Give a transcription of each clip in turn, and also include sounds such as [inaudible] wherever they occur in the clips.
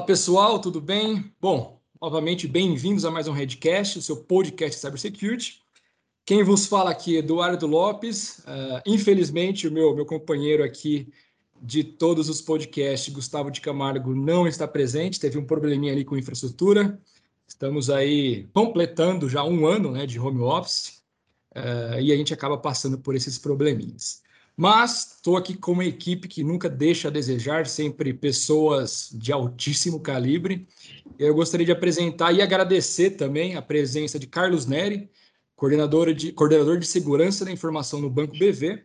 Olá pessoal, tudo bem? Bom, novamente bem-vindos a mais um Redcast, o seu podcast Cybersecurity. Quem vos fala aqui é Eduardo Lopes. Uh, infelizmente, o meu, meu companheiro aqui de todos os podcasts, Gustavo de Camargo, não está presente, teve um probleminha ali com infraestrutura. Estamos aí completando já um ano né, de home office uh, e a gente acaba passando por esses probleminhas. Mas estou aqui com uma equipe que nunca deixa a desejar, sempre pessoas de altíssimo calibre. Eu gostaria de apresentar e agradecer também a presença de Carlos Neri, coordenador de, coordenador de segurança da informação no Banco BV,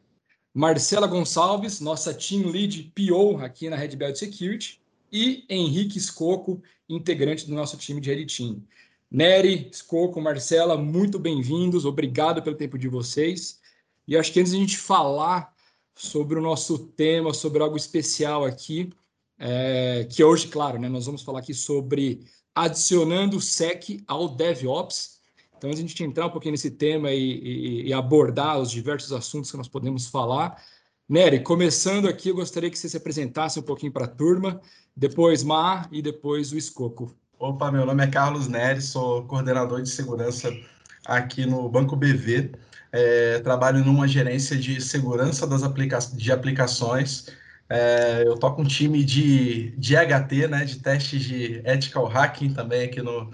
Marcela Gonçalves, nossa team lead PO aqui na Red Belt Security, e Henrique Escoco, integrante do nosso time de Red Team. Nery, Escoco, Marcela, muito bem-vindos, obrigado pelo tempo de vocês. E acho que antes de a gente falar sobre o nosso tema, sobre algo especial aqui, é, que hoje, claro, né, nós vamos falar aqui sobre adicionando o SEC ao DevOps. Então, antes de a gente entrar um pouquinho nesse tema e, e, e abordar os diversos assuntos que nós podemos falar, Nery, começando aqui, eu gostaria que você se apresentasse um pouquinho para a turma, depois Mar e depois o Escoco. Opa, meu nome é Carlos Nery, sou coordenador de segurança aqui no Banco BV é, trabalho numa gerência de segurança das aplica de aplicações. É, eu toco um time de, de HT, né, de testes de ethical hacking também aqui no,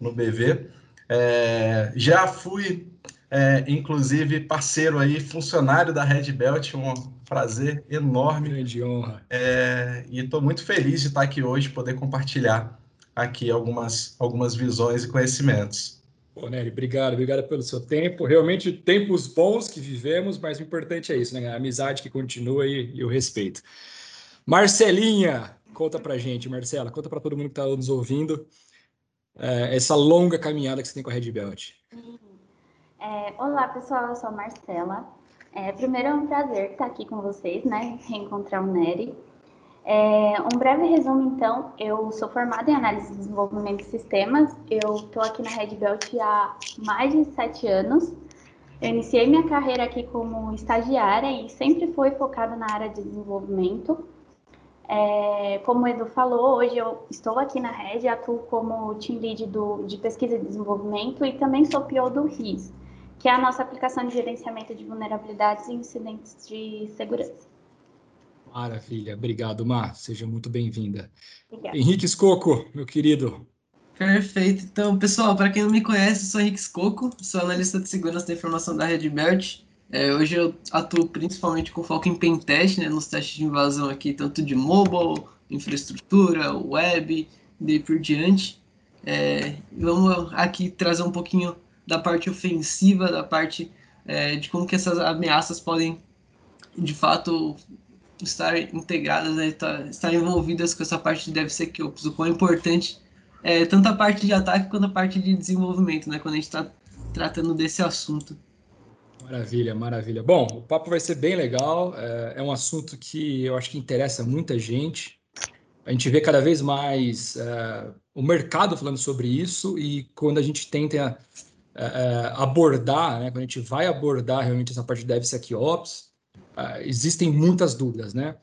no BV. É, já fui, é, inclusive, parceiro aí, funcionário da Red Belt, um prazer enorme. Grande honra. É, e estou muito feliz de estar aqui hoje, poder compartilhar aqui algumas, algumas visões e conhecimentos. Pô, Nery, obrigado, obrigado pelo seu tempo. Realmente, tempos bons que vivemos, mas o importante é isso, né? A amizade que continua e, e o respeito. Marcelinha, conta pra gente, Marcela, conta para todo mundo que está nos ouvindo é, essa longa caminhada que você tem com a Red Belt. É, olá, pessoal, eu sou a Marcela. É, primeiro é um prazer estar aqui com vocês, né? Reencontrar o Nery. É, um breve resumo, então, eu sou formada em análise de desenvolvimento de sistemas, eu estou aqui na Red Belt há mais de sete anos. Eu iniciei minha carreira aqui como estagiária e sempre fui focada na área de desenvolvimento. É, como o Edu falou, hoje eu estou aqui na Red, atuo como team lead do, de pesquisa e desenvolvimento e também sou PO do RIS, que é a nossa aplicação de gerenciamento de vulnerabilidades e incidentes de segurança. Maravilha, obrigado, Mar. Seja muito bem-vinda. Henrique Escoco, meu querido. Perfeito. Então, pessoal, para quem não me conhece, eu sou Henrique Escoco, sou analista de segurança da informação da Red Belt. É, hoje eu atuo principalmente com foco em pentest, né, nos testes de invasão aqui, tanto de mobile, infraestrutura, web, e por diante. É, vamos aqui trazer um pouquinho da parte ofensiva, da parte é, de como que essas ameaças podem, de fato, estar integradas, né, estar, tá, estar envolvidas com essa parte de DevSecOps, o quão importante é tanto a parte de ataque quanto a parte de desenvolvimento, né, quando a gente está tratando desse assunto. Maravilha, maravilha. Bom, o papo vai ser bem legal, é, é um assunto que eu acho que interessa muita gente. A gente vê cada vez mais é, o mercado falando sobre isso e quando a gente tenta é, é abordar, né, quando a gente vai abordar realmente essa parte de DevSecOps, uh, existem muitas dúvidas, né?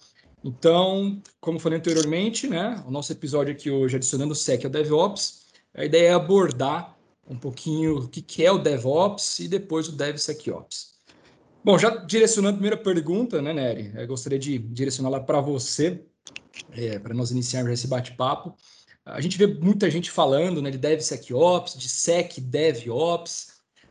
Então, como falei anteriormente, né, o nosso episódio aqui hoje, adicionando o SEC ao DevOps, a ideia é abordar um pouquinho o que, que é o DevOps e depois o DevSecOps. Bom, já direcionando a primeira pergunta, né, Nery? Eu gostaria de direcioná-la para você, é, para nós iniciarmos esse bate-papo. A gente vê muita gente falando né, de DevSecOps, de SecDevOps.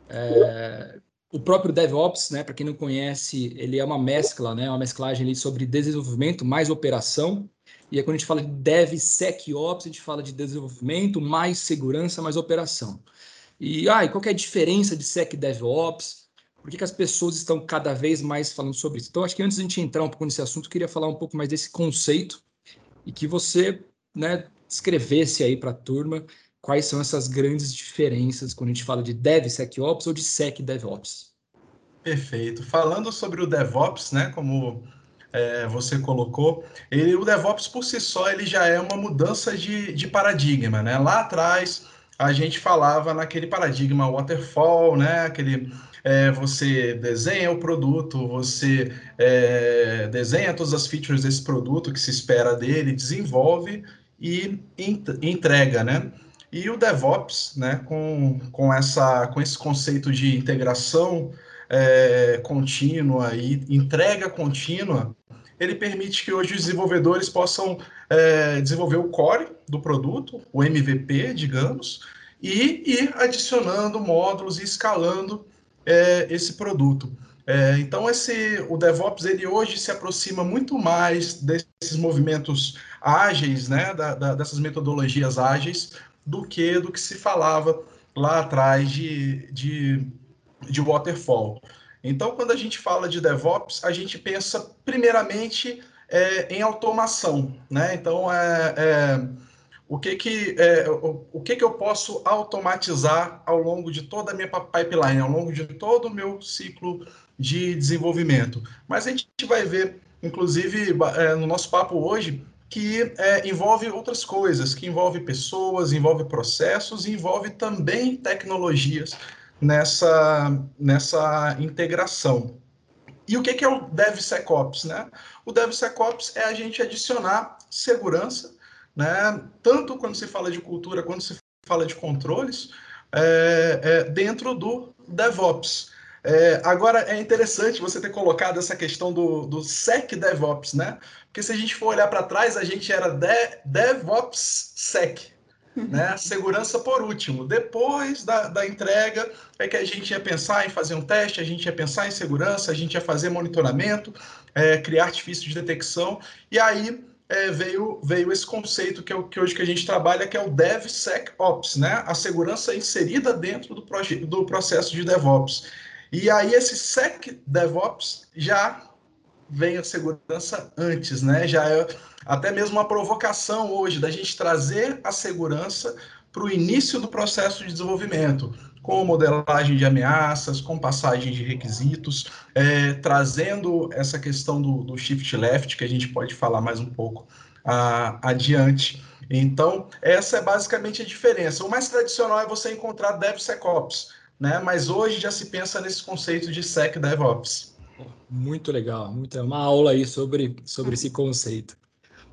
É, o próprio DevOps, né, para quem não conhece, ele é uma mescla, né, uma mesclagem ali sobre desenvolvimento mais operação. E aí, quando a gente fala de DevSecOps, a gente fala de desenvolvimento mais segurança mais operação. E, ah, e qual é a diferença de SecDevOps? Por que, que as pessoas estão cada vez mais falando sobre isso? Então, acho que antes de a gente entrar um pouco nesse assunto, eu queria falar um pouco mais desse conceito e que você né, escrevesse aí para a turma quais são essas grandes diferenças quando a gente fala de DevSecOps ou de SecDevOps. Perfeito. Falando sobre o DevOps, né, como é, você colocou, ele, o DevOps por si só ele já é uma mudança de, de paradigma, né? Lá atrás a gente falava naquele paradigma waterfall, né? Aquele é, você desenha o produto, você é, desenha todas as features desse produto que se espera dele, desenvolve e entrega, né? E o DevOps, né, com, com, essa, com esse conceito de integração é, contínua e entrega contínua, ele permite que hoje os desenvolvedores possam é, desenvolver o core do produto, o MVP, digamos, e ir adicionando módulos e escalando é, esse produto. É, então, esse, o DevOps ele hoje se aproxima muito mais desses movimentos ágeis, né, da, da, dessas metodologias ágeis, do que do que se falava lá atrás de, de, de waterfall. Então, quando a gente fala de DevOps, a gente pensa primeiramente é, em automação, né? Então, é, é o que que é, o, o, que que eu posso automatizar ao longo de toda a minha pipeline, ao longo de todo o meu ciclo de desenvolvimento. Mas a gente vai ver, inclusive, é, no nosso papo hoje, que é, envolve outras coisas, que envolve pessoas, envolve processos, envolve também tecnologias nessa, nessa integração. E o que, que é o DevSecOps? Né? O DevSecOps é a gente adicionar segurança, né? tanto quando se fala de cultura quanto se fala de controles, é, é, dentro do DevOps. É, agora, é interessante você ter colocado essa questão do, do Sec DevOps, né? Porque se a gente for olhar para trás, a gente era de, DevOps Sec, né? [laughs] Segurança por último. Depois da, da entrega, é que a gente ia pensar em fazer um teste, a gente ia pensar em segurança, a gente ia fazer monitoramento, é, criar artifício de detecção, e aí é, veio, veio esse conceito que, é o, que hoje que a gente trabalha, que é o DevSecOps, né? A segurança inserida dentro do, do processo de DevOps. E aí esse Sec DevOps já vem a segurança antes, né? Já é até mesmo uma provocação hoje da gente trazer a segurança para o início do processo de desenvolvimento, com modelagem de ameaças, com passagem de requisitos, é, trazendo essa questão do, do, shift left, que a gente pode falar mais um pouco a, adiante. Então, essa é basicamente a diferença. O mais tradicional é você encontrar DevSecOps, né? Mas hoje já se pensa nesse conceito de Sec DevOps. Muito legal, muito, é uma aula aí sobre, sobre esse conceito.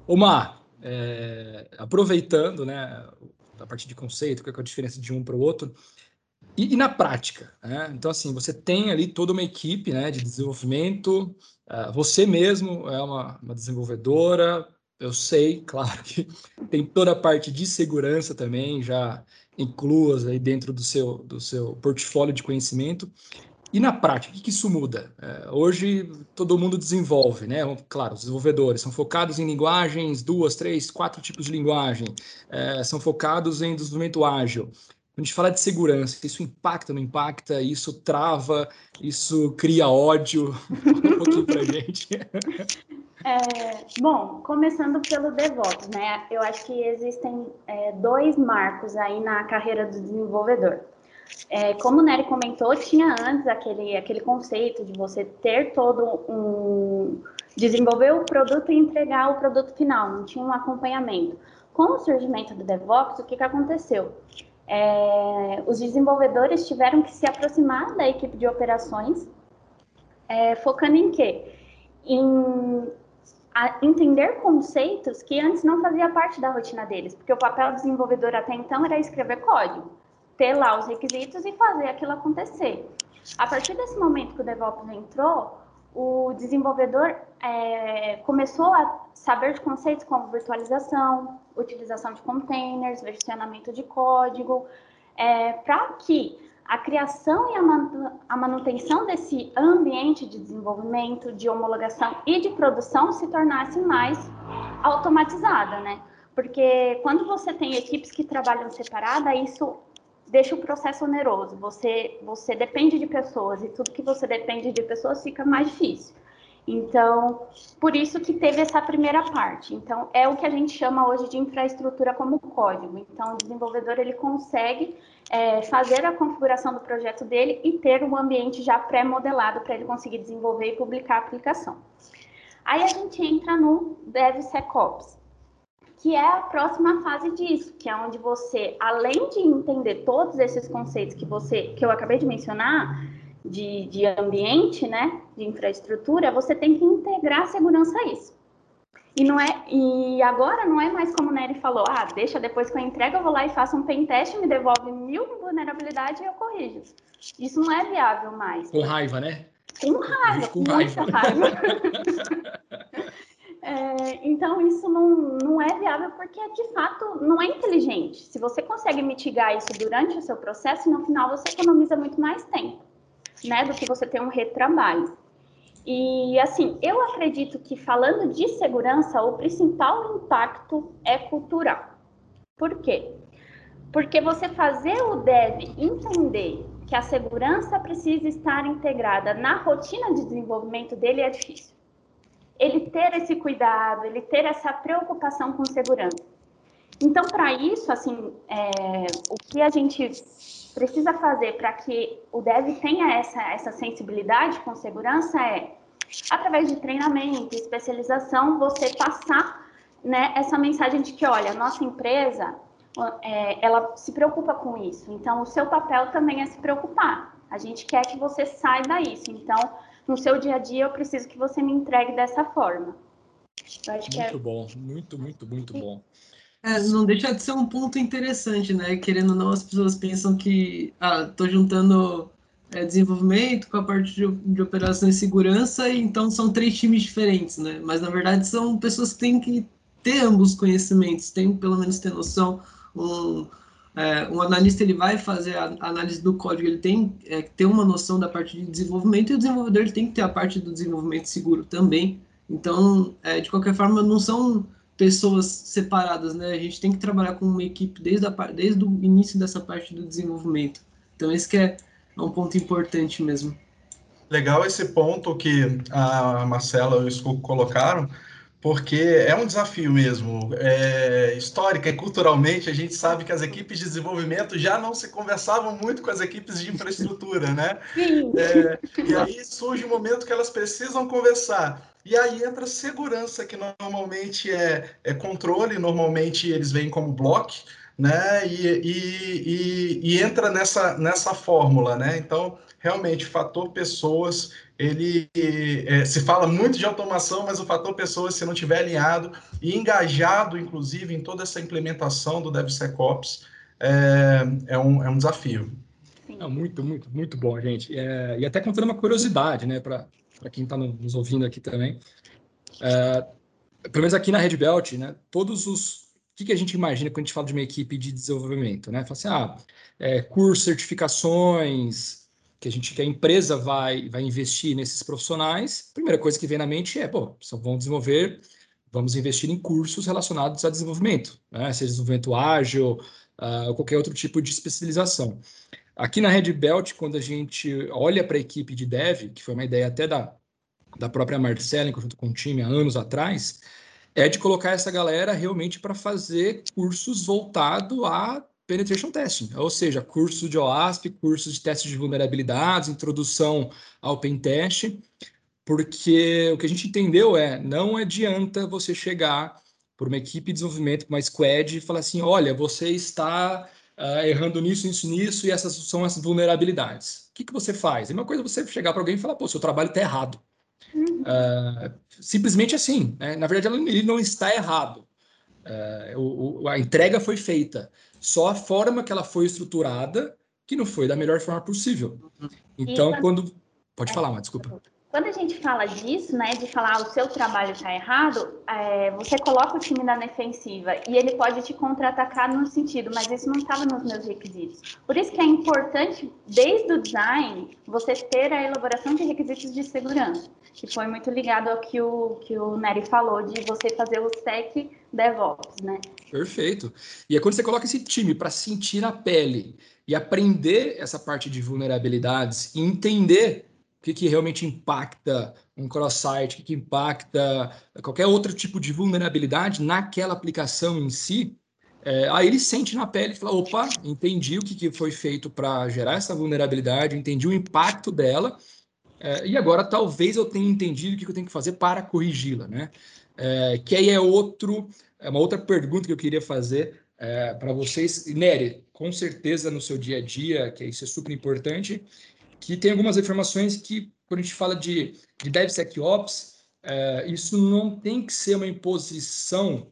Omar, é, aproveitando, né, a partir de conceito, qual é a diferença de um para o outro, e, e, na prática, né? Então, assim, você tem ali toda uma equipe né, de desenvolvimento, uh, você mesmo é uma, uma desenvolvedora, eu sei, [laughs] claro que tem toda a parte de segurança também, já incluas aí dentro do seu, do seu portfólio de conhecimento. E na prática, o que, isso muda? É, hoje todo mundo desenvolve, né? Claro, os desenvolvedores são focados em linguagens, duas, três, quatro tipos de linguagem, é, são focados em desenvolvimento ágil. Quando a gente fala de segurança, isso impacta, não impacta? Isso trava? Isso cria ódio? [laughs] um pouquinho para [laughs] gente. É, bom, começando pelo DevOps, né? Eu acho que existem é, dois marcos aí na carreira do desenvolvedor. É, como o Nery comentou, tinha antes aquele, aquele conceito de você ter todo um. desenvolver o produto e entregar o produto final, não tinha um acompanhamento. Com o surgimento do DevOps, o que, que aconteceu? É, os desenvolvedores tiveram que se aproximar da equipe de operações, é, focando em quê? Em entender conceitos que antes não fazia parte da rotina deles, porque o papel do desenvolvedor até então era escrever código, ter lá os requisitos e fazer aquilo acontecer. A partir desse momento que o DevOps entrou, o desenvolvedor é, começou a saber de conceitos como virtualização, utilização de containers, versionamento de código, é, para que a criação e a manutenção desse ambiente de desenvolvimento, de homologação e de produção se tornasse mais automatizada, né? Porque quando você tem equipes que trabalham separada, isso deixa o processo oneroso. Você, você depende de pessoas e tudo que você depende de pessoas fica mais difícil. Então, por isso que teve essa primeira parte. Então, é o que a gente chama hoje de infraestrutura como código. Então, o desenvolvedor ele consegue é, fazer a configuração do projeto dele e ter um ambiente já pré-modelado para ele conseguir desenvolver e publicar a aplicação. Aí a gente entra no DevSecOps, que é a próxima fase disso, que é onde você, além de entender todos esses conceitos que você, que eu acabei de mencionar, de, de ambiente, né, de infraestrutura, você tem que integrar a segurança a isso. E, não é, e agora não é mais como o Nery falou, ah, deixa depois que eu entrego, eu vou lá e faço um pen teste, me devolve mil vulnerabilidades e eu corrijo. Isso não é viável mais. Com raiva, né? Com raiva, [laughs] com, raiva. raiva. [laughs] é, então, isso não, não é viável porque, de fato, não é inteligente. Se você consegue mitigar isso durante o seu processo, no final você economiza muito mais tempo, né, do que você ter um retrabalho. E assim, eu acredito que falando de segurança, o principal impacto é cultural. Por quê? Porque você fazer o dev entender que a segurança precisa estar integrada na rotina de desenvolvimento dele é difícil. Ele ter esse cuidado, ele ter essa preocupação com segurança. Então, para isso, assim, é, o que a gente precisa fazer para que o dev tenha essa, essa sensibilidade com segurança é, através de treinamento, especialização, você passar né, essa mensagem de que, olha, nossa empresa, é, ela se preocupa com isso. Então, o seu papel também é se preocupar. A gente quer que você saiba isso. Então, no seu dia a dia, eu preciso que você me entregue dessa forma. muito é... bom, muito, muito, muito bom. É, não deixa de ser um ponto interessante, né? Querendo ou não, as pessoas pensam que, ah, tô juntando é, desenvolvimento com a parte de, de operação e segurança, e então são três times diferentes, né? Mas na verdade são pessoas que têm que ter ambos conhecimentos, tem pelo menos ter noção. Um, é, um analista ele vai fazer a análise do código, ele tem é, que ter uma noção da parte de desenvolvimento e o desenvolvedor tem que ter a parte do desenvolvimento seguro também. Então, é, de qualquer forma, não são pessoas separadas, né? A gente tem que trabalhar com uma equipe desde, a, desde o início dessa parte do desenvolvimento. Então, esse que é, é um ponto importante mesmo. Legal esse ponto que a Marcela e o Scoop colocaram, porque é um desafio mesmo. É, histórica e culturalmente, a gente sabe que as equipes de desenvolvimento já não se conversavam muito com as equipes de infraestrutura, né? É, e aí surge o um momento que elas precisam conversar. E aí entra segurança, que normalmente é, é controle, normalmente eles vêm como bloco, né? E, e, e, e, entra nessa, nessa fórmula, né? Então, realmente, fator pessoas, ele é, se fala muito de automação, mas o fator pessoas, se não tiver alinhado e engajado, inclusive, em toda essa implementação do DevSecOps, é, é, um, é um desafio. É muito, muito, muito bom, gente. É, e até contando uma curiosidade, né, para para quem está nos ouvindo aqui também. É, pelo menos aqui na Red Belt, né, todos os. O que, que a gente imagina quando a gente fala de uma equipe de desenvolvimento? Né? Fala assim, ah, é, certificações, que a gente que a empresa vai, vai investir nesses profissionais. Primeira coisa que vem na mente é, pô, vão desenvolver, vamos investir em cursos relacionados a desenvolvimento, né? seja desenvolvimento ágil, uh, ou qualquer outro tipo de especialização. Aqui na Red Belt, quando a gente olha para a equipe de dev, que foi uma ideia até da, da própria Marcela, junto com o time há anos atrás, é de colocar essa galera realmente para fazer cursos voltados a penetration testing, ou seja, curso de OASP, cursos de teste de vulnerabilidades, introdução ao pen test, porque o que a gente entendeu é não adianta você chegar por uma equipe de desenvolvimento, uma squad, e falar assim, olha, você está uh, errando nisso, nisso, nisso, e essas são as vulnerabilidades. O que, que você faz? É uma coisa você chegar para alguém e falar, pô, seu trabalho está errado. Uh, simplesmente assim. Né? Na verdade, ele não está errado. Uh, o, o, a entrega foi feita. Só a forma que ela foi estruturada que não foi da melhor forma possível. Uhum. Então, quando... Pode falar, mas desculpa. Quando a gente fala disso, né, de falar ah, o seu trabalho está errado, é, você coloca o time na defensiva e ele pode te contra-atacar no sentido, mas isso não estava nos meus requisitos. Por isso que é importante, desde o design, você ter a elaboração de requisitos de segurança, que foi muito ligado ao que o, que o Nery falou, de você fazer o SEC DevOps, né? Perfeito. E é quando você coloca esse time para sentir na pele e aprender essa parte de vulnerabilidades e entender o que, que realmente impacta um cross-site, o que, que impacta qualquer outro tipo de vulnerabilidade naquela aplicação em si, é, aí ele sente na pele e fala: opa, entendi o que, que foi feito para gerar essa vulnerabilidade, entendi o impacto dela, é, e agora talvez eu tenha entendido o que, que eu tenho que fazer para corrigi-la. Né? É, que aí é outro, é uma outra pergunta que eu queria fazer é, para vocês. Nery, com certeza no seu dia a dia, que isso é super importante, que tem algumas informações que, quando a gente fala de, de DevSecOps, é, isso não tem que ser uma imposição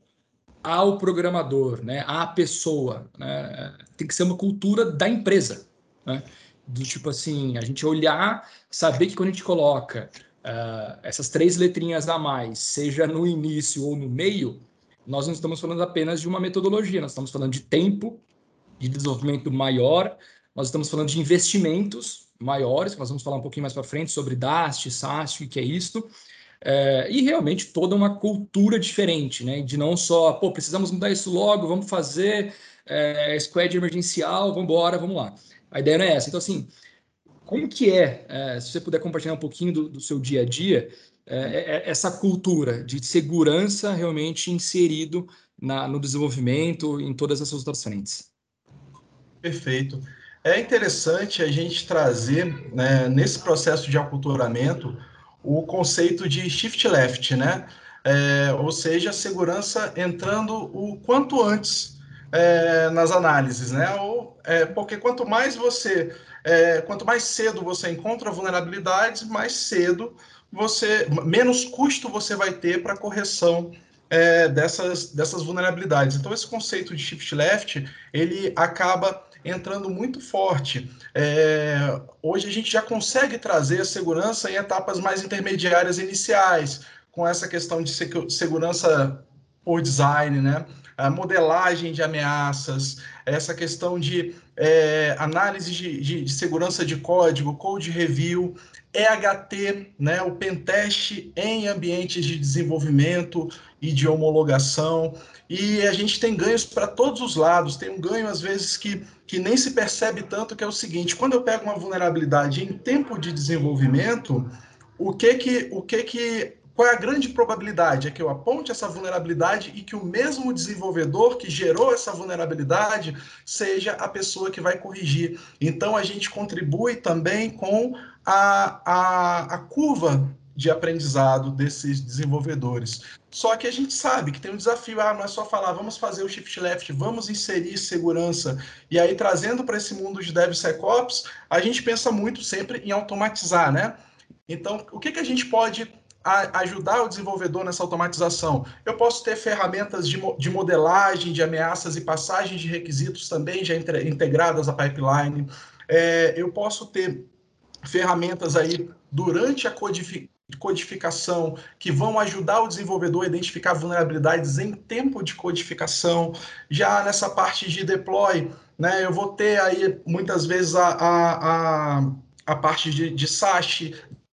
ao programador, né, à pessoa. Né? Tem que ser uma cultura da empresa. Né? Do tipo assim, a gente olhar, saber que quando a gente coloca uh, essas três letrinhas a mais, seja no início ou no meio, nós não estamos falando apenas de uma metodologia, nós estamos falando de tempo, de desenvolvimento maior, nós estamos falando de investimentos maiores, nós vamos falar um pouquinho mais para frente sobre DAST, SAST, o que é isto, é, e realmente toda uma cultura diferente, né? De não só, pô, precisamos mudar isso logo, vamos fazer é, squad emergencial, vamos embora, vamos lá. A ideia não é essa. Então, assim, como que é, é se você puder compartilhar um pouquinho do, do seu dia a dia, é, é, é essa cultura de segurança realmente inserido na, no desenvolvimento em todas essas outras frentes? Perfeito. É interessante a gente trazer, né, nesse processo de aculturamento, o conceito de shift left, né? É, ou seja, segurança entrando o quanto antes é, nas análises, né? Ou, é, porque quanto mais você, é, quanto mais cedo você encontra vulnerabilidades, mais cedo você, menos custo você vai ter para correção é, dessas, dessas vulnerabilidades. Então, esse conceito de shift left, ele acaba entrando muito forte. É, hoje a gente já consegue trazer a segurança em etapas mais intermediárias iniciais, com essa questão de segurança por design, né? A modelagem de ameaças, essa questão de é, análise de, de, segurança de código, code review, EHT, né, o pentest em ambientes de desenvolvimento e de homologação. E a gente tem ganhos para todos os lados. Tem um ganho, às vezes, que, que nem se percebe tanto, que é o seguinte: quando eu pego uma vulnerabilidade em tempo de desenvolvimento, o que que, o que, que qual é a grande probabilidade? É que eu aponte essa vulnerabilidade e que o mesmo desenvolvedor que gerou essa vulnerabilidade seja a pessoa que vai corrigir. Então, a gente contribui também com a, a, a curva de aprendizado desses desenvolvedores. Só que a gente sabe que tem um desafio, ah, não é só falar, vamos fazer o shift left, vamos inserir segurança. E aí, trazendo para esse mundo de DevSecOps, a gente pensa muito sempre em automatizar, né? Então, o que, que a gente pode ajudar o desenvolvedor nessa automatização? Eu posso ter ferramentas de, de modelagem, de ameaças e passagem de requisitos também já integradas à pipeline. É, eu posso ter ferramentas aí durante a codificação que vão ajudar o desenvolvedor a identificar vulnerabilidades em tempo de codificação. Já nessa parte de deploy, né, eu vou ter aí muitas vezes a, a, a, a parte de, de SASH,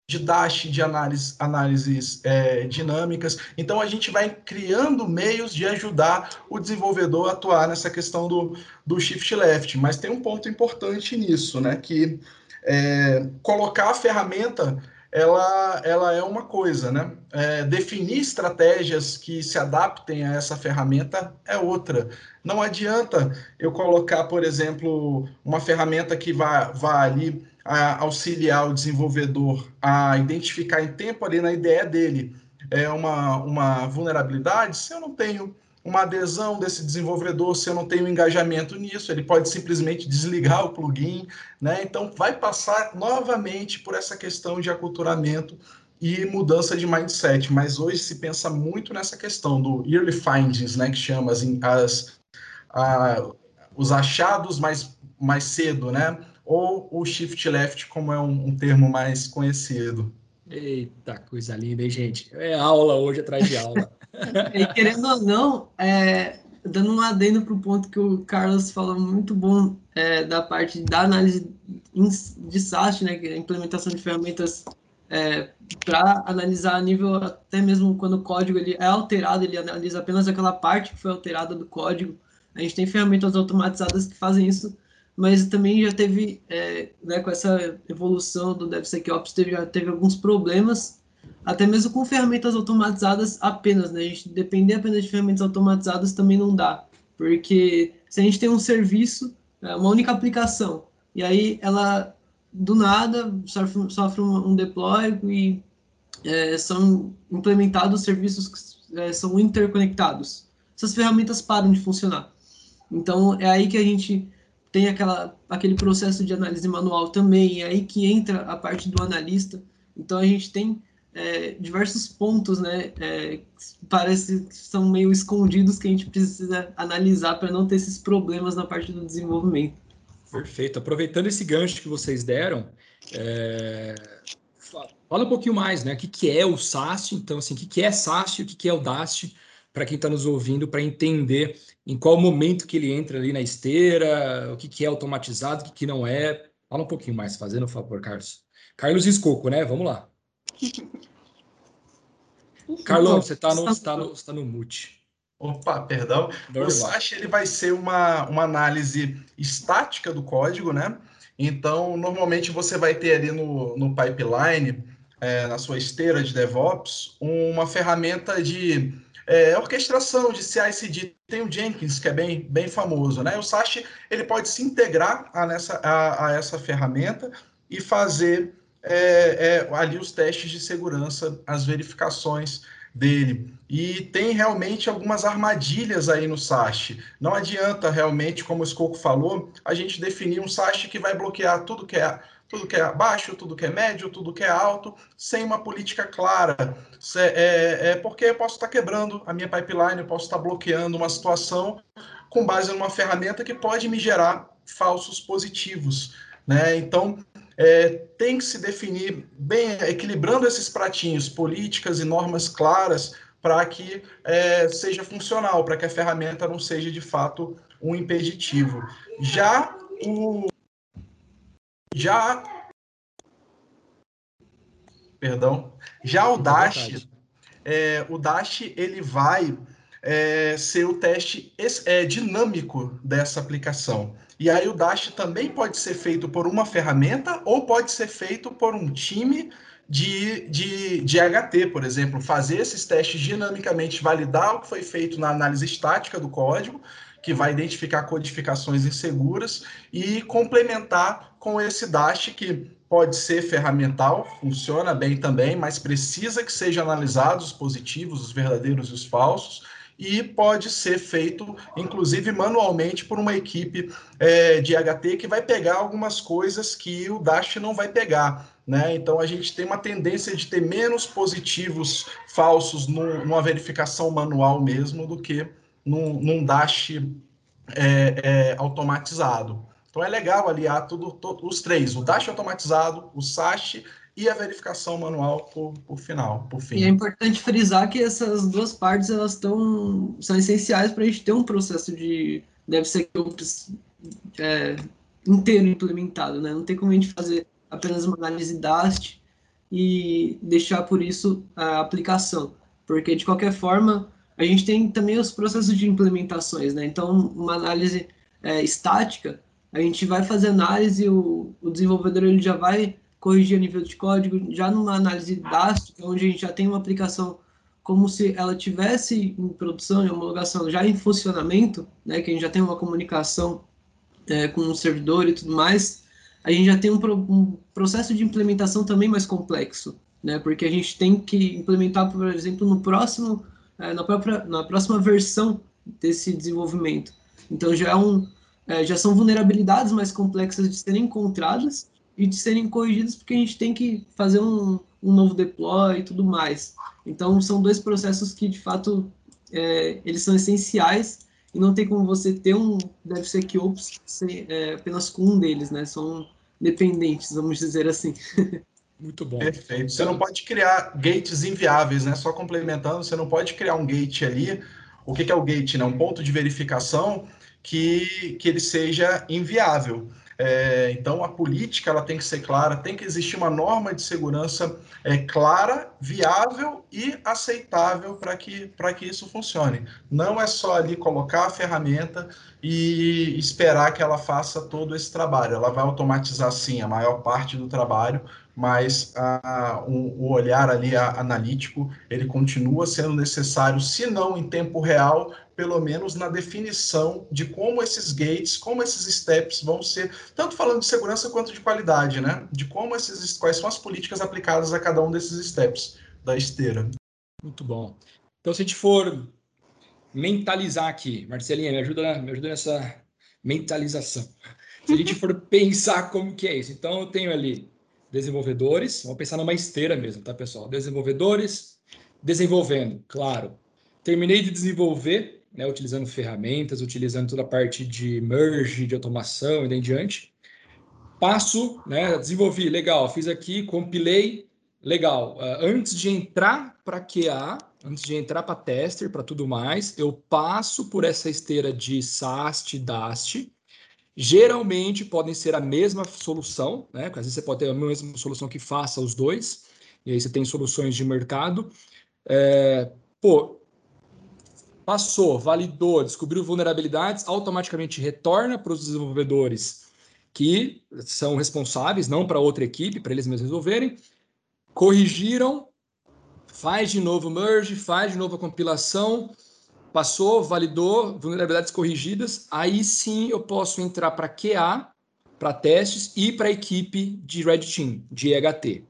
de Dash, de análise, análises é, dinâmicas. Então, a gente vai criando meios de ajudar o desenvolvedor a atuar nessa questão do, do shift left. Mas tem um ponto importante nisso, né? Que é, colocar a ferramenta ela, ela é uma coisa, né? É, definir estratégias que se adaptem a essa ferramenta é outra. Não adianta eu colocar, por exemplo, uma ferramenta que vá, vá ali a, auxiliar o desenvolvedor a identificar em tempo ali na ideia dele é uma, uma vulnerabilidade se eu não tenho uma adesão desse desenvolvedor se eu não tenho engajamento nisso, ele pode simplesmente desligar o plugin, né? Então vai passar novamente por essa questão de aculturamento e mudança de mindset, mas hoje se pensa muito nessa questão do early findings, né, que chama assim, as, a, os achados mais, mais cedo, né, ou o shift left, como é um, um termo mais conhecido. Eita, coisa linda, hein, gente? É aula hoje atrás de aula. [laughs] e querendo ou não, é, dando um adendo para o ponto que o Carlos falou muito bom é, da parte da análise de SAST, né, que é a implementação de ferramentas é, para analisar a nível até mesmo quando o código ele é alterado, ele analisa apenas aquela parte que foi alterada do código. A gente tem ferramentas automatizadas que fazem isso, mas também já teve, é, né, com essa evolução do DevSecOps, teve, já teve alguns problemas até mesmo com ferramentas automatizadas apenas, né? A gente depender apenas de ferramentas automatizadas também não dá, porque se a gente tem um serviço, é, uma única aplicação, e aí ela do nada sofre, sofre um, deploy e é, são implementados serviços que é, são interconectados. Essas ferramentas param de funcionar. Então é aí que a gente tem aquela, aquele processo de análise manual também, aí que entra a parte do analista. Então a gente tem é, diversos pontos, né? É, parece que são meio escondidos que a gente precisa analisar para não ter esses problemas na parte do desenvolvimento. Perfeito. Aproveitando esse gancho que vocês deram, é... fala um pouquinho mais, né? O que, que é o SAST? Então, assim, o que, que é SAST o que, que é o DAST? Para quem está nos ouvindo, para entender em qual momento que ele entra ali na esteira, o que, que é automatizado, o que, que não é. Fala um pouquinho mais, fazendo um favor, Carlos. Carlos Escoco, né? Vamos lá. [laughs] Carlão, você está no, tá no, você tá no mute. Opa, perdão. Normal. O SASH ele vai ser uma, uma análise estática do código, né? Então, normalmente você vai ter ali no, no pipeline, é, na sua esteira de DevOps, uma ferramenta de é, orquestração de CI/CD. Tem o Jenkins, que é bem, bem famoso, né? O SASH ele pode se integrar a, nessa, a, a essa ferramenta e fazer é, é, ali os testes de segurança, as verificações dele. E tem realmente algumas armadilhas aí no SASH. Não adianta realmente, como o Skoco falou, a gente definir um SASH que vai bloquear tudo que é tudo que é baixo, tudo que é médio, tudo que é alto, sem uma política clara. É, é porque eu posso estar quebrando a minha pipeline, eu posso estar bloqueando uma situação com base numa ferramenta que pode me gerar falsos positivos. Né? Então, é, tem que se definir bem, equilibrando esses pratinhos, políticas e normas claras para que é, seja funcional, para que a ferramenta não seja de fato um impeditivo. Já o já perdão, já o Dash, é, o Dash ele vai é, ser o teste é, dinâmico dessa aplicação. E aí o Dash também pode ser feito por uma ferramenta ou pode ser feito por um time de, de, de HT, por exemplo, fazer esses testes dinamicamente, validar o que foi feito na análise estática do código, que vai identificar codificações inseguras e complementar com esse Dash que pode ser ferramental, funciona bem também, mas precisa que sejam analisados os positivos, os verdadeiros e os falsos, e pode ser feito, inclusive, manualmente por uma equipe é, de HT que vai pegar algumas coisas que o Dash não vai pegar. Né? Então, a gente tem uma tendência de ter menos positivos falsos no, numa verificação manual mesmo do que num, num Dash é, é, automatizado. Então, é legal aliar tudo, tudo, os três, o Dash automatizado, o SASH e a verificação manual por, por final, por fim. E é importante frisar que essas duas partes elas são essenciais para a gente ter um processo de deve ser é, inteiro implementado, né? Não tem como a gente fazer apenas uma análise DAST e deixar por isso a aplicação, porque de qualquer forma a gente tem também os processos de implementações, né? Então uma análise é, estática a gente vai fazer análise, o, o desenvolvedor ele já vai corrigir a nível de código, já numa análise DAST, onde a gente já tem uma aplicação como se ela tivesse em produção, em homologação, já em funcionamento, né, que a gente já tem uma comunicação é, com o servidor e tudo mais, a gente já tem um, um, processo de implementação também mais complexo, né, porque a gente tem que implementar, por exemplo, no próximo, é, na, própria, na próxima versão desse desenvolvimento. Então já, é um, é, já são vulnerabilidades mais complexas de serem encontradas e de serem corrigidos porque a gente tem que fazer um, um novo deploy e tudo mais. Então, são dois processos que, de fato, é, eles são essenciais e não tem como você ter um DevSecOps sem, é, apenas com um deles, né? São dependentes, vamos dizer assim. [laughs] Muito bom. Perfeito. Você não pode criar gates inviáveis, né? Só complementando, você não pode criar um gate ali. O que, que é o gate? Né? Um ponto de verificação que, que ele seja inviável. É, então, a política ela tem que ser clara, tem que existir uma norma de segurança é, clara, viável e aceitável para que, que isso funcione. Não é só ali colocar a ferramenta e esperar que ela faça todo esse trabalho. Ela vai automatizar, sim, a maior parte do trabalho, mas o, o, olhar ali a, analítico, ele continua sendo necessário, se não em tempo real, pelo menos na definição de como esses gates, como esses steps vão ser, tanto falando de segurança quanto de qualidade, né? De como esses, quais são as políticas aplicadas a cada um desses steps da esteira. Muito bom. Então, se a gente for mentalizar aqui, Marcelinha, me ajuda, me ajuda nessa mentalização. Se a gente for [laughs] pensar como que é isso, então eu tenho ali desenvolvedores, vamos pensar numa esteira mesmo, tá, pessoal? Desenvolvedores, desenvolvendo, claro. Terminei de desenvolver, né, utilizando ferramentas, utilizando toda a parte de merge, de automação e daí em diante. Passo, né, desenvolvi, legal, fiz aqui, compilei, legal. Uh, antes de entrar para QA, antes de entrar para tester, para tudo mais, eu passo por essa esteira de SAST, DAST, Geralmente podem ser a mesma solução, né? Às vezes você pode ter a mesma solução que faça os dois, e aí você tem soluções de mercado. É, pô, passou, validou, descobriu vulnerabilidades, automaticamente retorna para os desenvolvedores que são responsáveis, não para outra equipe, para eles mesmos resolverem. Corrigiram, faz de novo merge, faz de novo a compilação, Passou, validou, vulnerabilidades corrigidas, aí sim eu posso entrar para QA, para testes e para a equipe de Red Team, de EHT.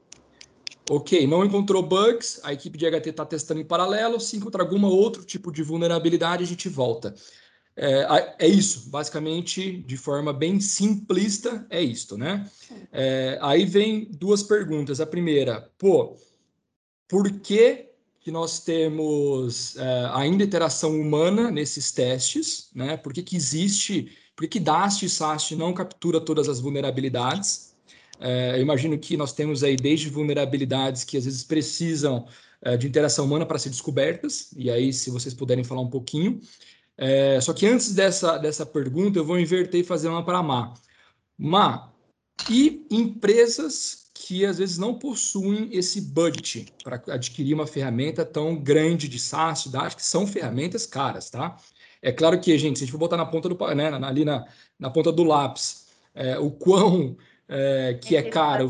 Ok, não encontrou bugs, a equipe de EHT está testando em paralelo, se encontrar alguma outro tipo de vulnerabilidade, a gente volta. É, é, isso, basicamente, de forma bem simplista, é isto, né? É, aí vem duas perguntas. A primeira, pô, por que que nós temos uh, ainda interação humana nesses testes, né? Por que, que existe, por que, que DAST e SAST não captura todas as vulnerabilidades? Uh, eu imagino que nós temos aí desde vulnerabilidades que às vezes precisam uh, de interação humana para ser descobertas, e aí se vocês puderem falar um pouquinho. só que antes dessa, dessa pergunta, eu vou inverter e fazer uma para a Má. Má, e empresas que às vezes não possuem esse budget para adquirir uma ferramenta tão grande de SaaS, de que são ferramentas caras, tá? É claro que, gente, se a gente for botar na ponta do, né, ali na, na ponta do lápis, é, o quão é, que é caro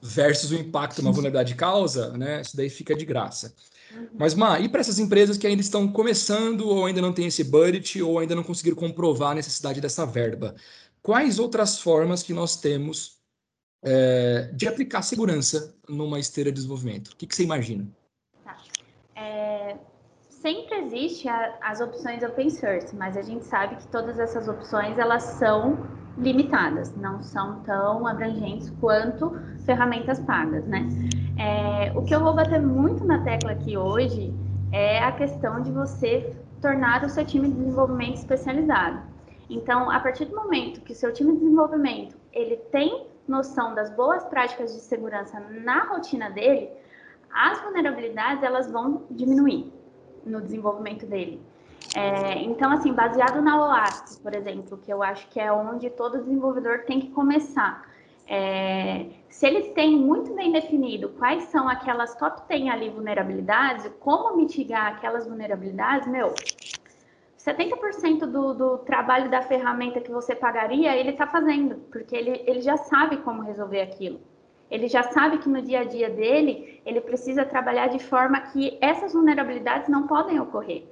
versus o impacto uma vulnerabilidade causa, né? Isso daí fica de graça. Uhum. Mas, Ma, e para essas empresas que ainda estão começando ou ainda não têm esse budget ou ainda não conseguiram comprovar a necessidade dessa verba? Quais outras formas que nós temos é, de aplicar segurança numa esteira de desenvolvimento? O que, que você imagina? Tá. É, sempre existe a, as opções open source, mas a gente sabe que todas essas opções elas são limitadas, não são tão abrangentes quanto ferramentas pagas, né? É, o que eu vou bater muito na tecla aqui hoje é a questão de você tornar o seu time de desenvolvimento especializado. Então, a partir do momento que o seu time de desenvolvimento ele tem noção das boas práticas de segurança na rotina dele, as vulnerabilidades elas vão diminuir no desenvolvimento dele. É, então, assim, baseado na OASP, por exemplo, que eu acho que é onde todo desenvolvedor tem que começar. É, se ele tem muito bem definido quais são aquelas top 10 ali vulnerabilidades, como mitigar aquelas vulnerabilidades, meu, 70% do, do trabalho da ferramenta que você pagaria, ele está fazendo, porque ele, ele já sabe como resolver aquilo. Ele já sabe que no dia a dia dele, ele precisa trabalhar de forma que essas vulnerabilidades não podem ocorrer.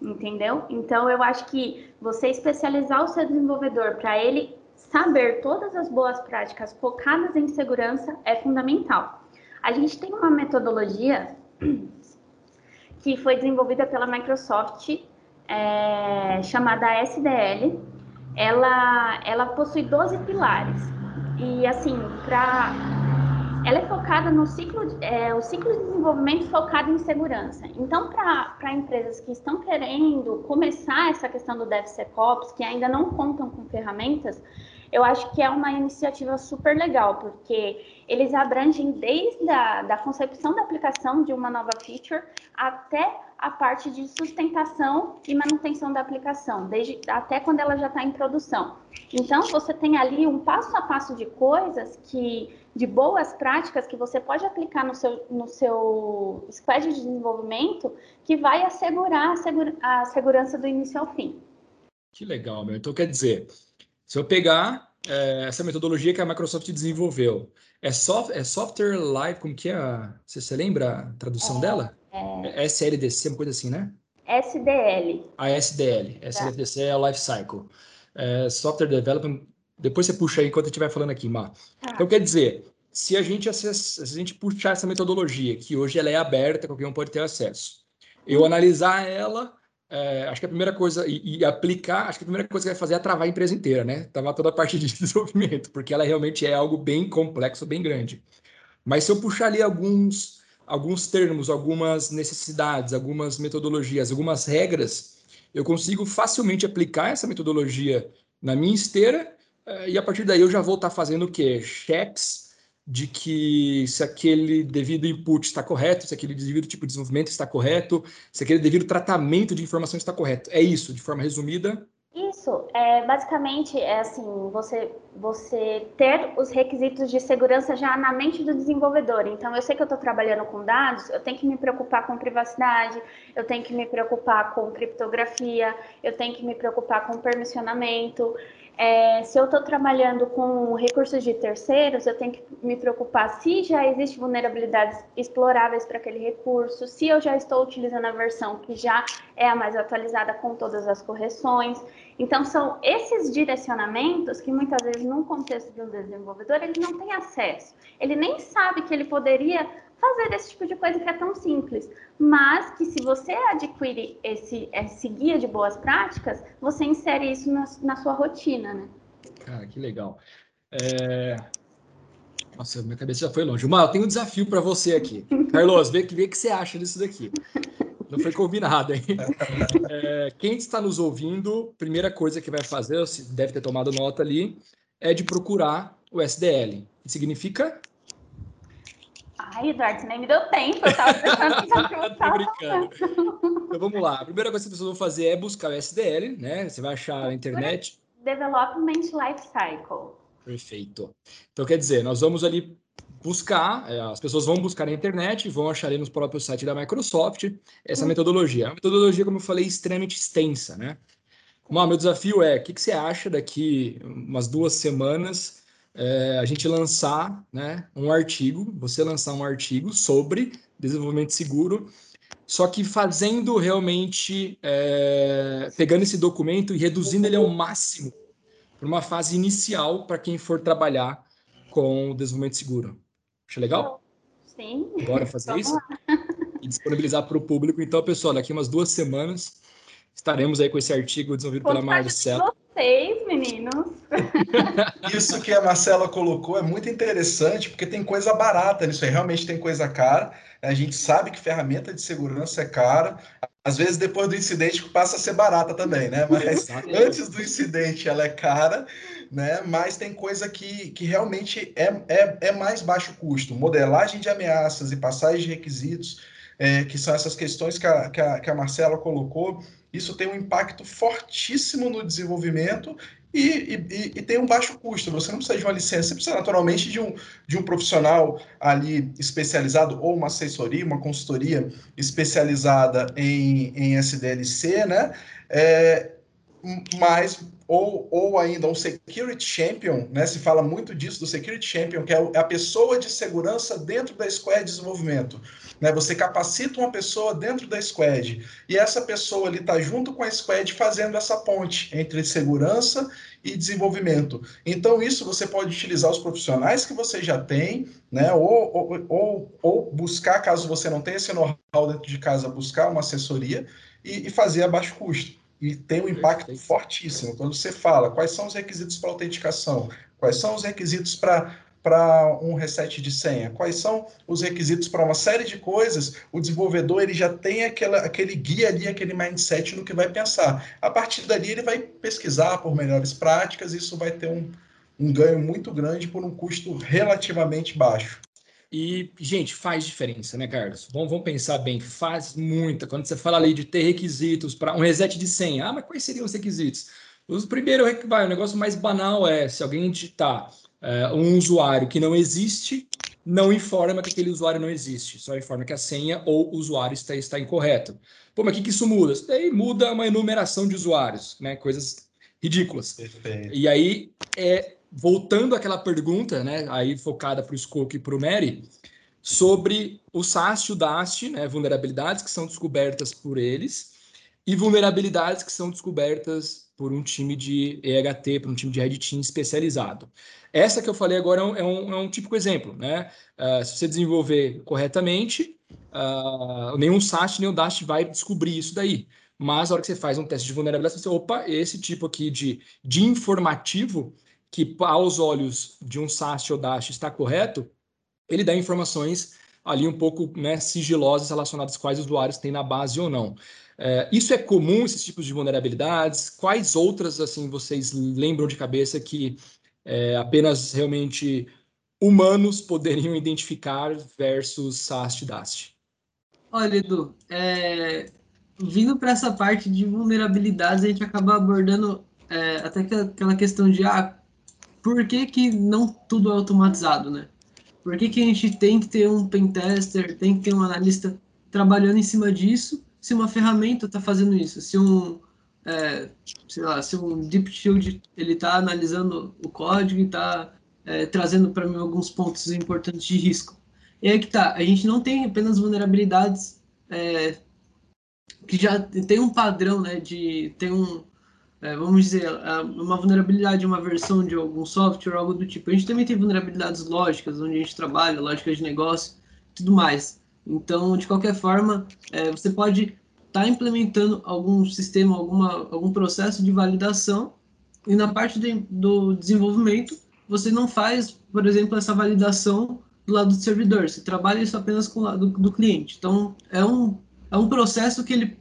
Entendeu? Então, eu acho que você especializar o seu desenvolvedor para ele saber todas as boas práticas focadas em segurança é fundamental. A gente tem uma metodologia que foi desenvolvida pela Microsoft é, chamada SDL. Ela, ela possui 12 pilares. E, assim, para ela é focada no ciclo, é, o ciclo de desenvolvimento focado em segurança. Então, para empresas que estão querendo começar essa questão do DevSecOps, que ainda não contam com ferramentas, eu acho que é uma iniciativa super legal, porque eles abrangem desde a da concepção da aplicação de uma nova feature até a parte de sustentação e manutenção da aplicação, desde até quando ela já está em produção. Então, você tem ali um passo a passo de coisas que, de boas práticas que você pode aplicar no seu, no seu squad de desenvolvimento, que vai assegurar a, segura, a segurança do início ao fim. Que legal, meu. Então, quer dizer, se eu pegar é, essa metodologia que a Microsoft desenvolveu, é, soft, é Software Live, como que é? Você, você lembra a tradução é, dela? É... SLDC, uma coisa assim, né? SDL. A SDL. Tá. SLDC é o Life Cycle. É, software Development. Depois você puxa aí enquanto eu estiver falando aqui, Mar. Tá. Então, quer dizer, se a, gente se a gente puxar essa metodologia, que hoje ela é aberta, qualquer um pode ter acesso, eu hum. analisar ela, é, acho que a primeira coisa, e, e, aplicar, acho que a primeira coisa que vai fazer é travar a empresa inteira, né? Travar toda a parte de [laughs] desenvolvimento, porque ela realmente é algo bem complexo, bem grande. Mas se eu puxar ali alguns, alguns termos, algumas necessidades, algumas metodologias, algumas regras, eu consigo facilmente aplicar essa metodologia na minha esteira, é, e a partir daí eu já vou estar fazendo o quê? Checks de que se aquele devido input está correto, se aquele devido tipo de desenvolvimento está correto, se aquele devido tratamento de informação está correto. É isso, de forma resumida? Isso, é, basicamente é assim, você, você ter os requisitos de segurança já na mente do desenvolvedor. Então, eu sei que eu estou trabalhando com dados, eu tenho que me preocupar com privacidade, eu tenho que me preocupar com criptografia, eu tenho que me preocupar com permissionamento, é, se eu estou trabalhando com recursos de terceiros, eu tenho que me preocupar se já existe vulnerabilidades exploráveis para aquele recurso, se eu já estou utilizando a versão que já é a mais atualizada com todas as correções. Então, são esses direcionamentos que muitas vezes, num contexto de um desenvolvedor, ele não tem acesso. Ele nem sabe que ele poderia fazer esse tipo de coisa que é tão simples, mas que se você adquire esse, esse guia de boas práticas, você insere isso na, na sua rotina, né? Cara, que legal. É... Nossa, minha cabeça já foi longe. Mal, eu tenho um desafio para você aqui. [laughs] Carlos, vê, vê o que você acha disso daqui. Não foi combinado, hein? É, quem está nos ouvindo, primeira coisa que vai fazer, você deve ter tomado nota ali, é de procurar o SDL. Que significa Ai, Eduardo, nem me deu tempo. Eu tava pensando [laughs] Tô brincando. Então vamos lá. A primeira coisa que as pessoas vão fazer é buscar o SDL, né? Você vai achar na internet. Development Life Cycle. Perfeito. Então, quer dizer, nós vamos ali buscar, é, as pessoas vão buscar na internet, vão achar ali no próprio site da Microsoft essa hum. metodologia. É uma metodologia, como eu falei, extremamente extensa, né? Bom, meu desafio é, o que, que você acha daqui umas duas semanas é, a gente lançar né, um artigo, você lançar um artigo sobre desenvolvimento seguro, só que fazendo realmente, é, pegando esse documento e reduzindo ele ao máximo para uma fase inicial para quem for trabalhar com o desenvolvimento seguro. Acha legal? Sim. Bora fazer isso? E disponibilizar para o público. Então, pessoal, daqui umas duas semanas estaremos aí com esse artigo desenvolvido pela Marcela vocês, meninos. Isso que a Marcela colocou é muito interessante, porque tem coisa barata nisso aí, realmente tem coisa cara. A gente sabe que ferramenta de segurança é cara. Às vezes, depois do incidente, passa a ser barata também, né? Mas antes do incidente, ela é cara, né? Mas tem coisa que, que realmente é, é, é mais baixo custo. Modelagem de ameaças e passagem de requisitos, é, que são essas questões que a, que a, que a Marcela colocou isso tem um impacto fortíssimo no desenvolvimento e, e, e, tem um baixo custo. Você não precisa de uma licença, você precisa naturalmente de um, de um profissional ali especializado, ou uma assessoria, uma consultoria especializada em, em SDLC, né? É, mas ou, ou ainda um security champion, né? Se fala muito disso do security champion, que é, é a pessoa de segurança dentro da squad de desenvolvimento. Né? Você capacita uma pessoa dentro da squad e essa pessoa ali está junto com a squad fazendo essa ponte entre segurança e desenvolvimento. Então, isso você pode utilizar os profissionais que você já tem, né? ou, ou, ou, ou buscar, caso você não tenha esse know-how dentro de casa, buscar uma assessoria e, e fazer a baixo custo e tem um impacto fortíssimo. Quando você fala quais são os requisitos para autenticação, quais são os requisitos para para um reset de senha? Quais são os requisitos para uma série de coisas? O desenvolvedor ele já tem aquela, aquele guia ali, aquele mindset no que vai pensar. A partir dali ele vai pesquisar por melhores práticas, isso vai ter um, um ganho muito grande por um custo relativamente baixo. E, gente, faz diferença, né, Carlos? Vamos, vamos pensar bem, faz muita. Quando você fala ali de ter requisitos para um reset de senha, ah, mas quais seriam os requisitos? O primeiro, vai, o negócio mais banal é se alguém digitar é, um usuário que não existe, não informa que aquele usuário não existe, só informa que a senha ou o usuário está, está incorreto. Pô, mas o que, que isso muda? Isso daí muda uma enumeração de usuários, né? Coisas ridículas. Perfeito. E aí, é, voltando àquela pergunta, né, aí focada para o Skoke e para o Mary, sobre o SAST e o DAST, né, vulnerabilidades que são descobertas por eles e vulnerabilidades que são descobertas por um time de EHT, por um time de Red Team especializado. Essa que eu falei agora é um, é um, é típico exemplo. Né? Uh, se você desenvolver corretamente, uh, nenhum SAST nem o DAST vai descobrir isso daí. mas a hora que você faz um teste de vulnerabilidade, você, opa, esse tipo aqui de, de informativo, que aos olhos de um SAST ou DAST está correto, ele dá informações ali um pouco né, sigilosas relacionadas quais usuários têm na base ou não. É, isso é comum, esses tipos de vulnerabilidades? Quais outras assim vocês lembram de cabeça que é, apenas realmente humanos poderiam identificar versus SAST e DAST? Olha, Edu, é, vindo para essa parte de vulnerabilidades, a gente acaba abordando é, até aquela questão de ah, por que, que não tudo é automatizado, né? Por que, que a gente tem que ter um pentester, tem que ter um analista trabalhando em cima disso, se uma ferramenta está fazendo isso? Se um, é, sei lá, se um Deep Shield ele está analisando o código e está é, trazendo para mim alguns pontos importantes de risco. E aí que tá, a gente não tem apenas vulnerabilidades é, que já tem um padrão, né, de tem um é, vamos dizer, uma vulnerabilidade, uma versão de algum software, algo do tipo. A gente também tem vulnerabilidades lógicas, onde a gente trabalha, lógicas de negócio, tudo mais. Então, de qualquer forma, é, você pode estar tá implementando algum sistema, alguma, algum processo de validação, e na parte de, do desenvolvimento, você não faz, por exemplo, essa validação do lado do servidor, você trabalha isso apenas com o lado do, cliente. Então, é um, é um processo que ele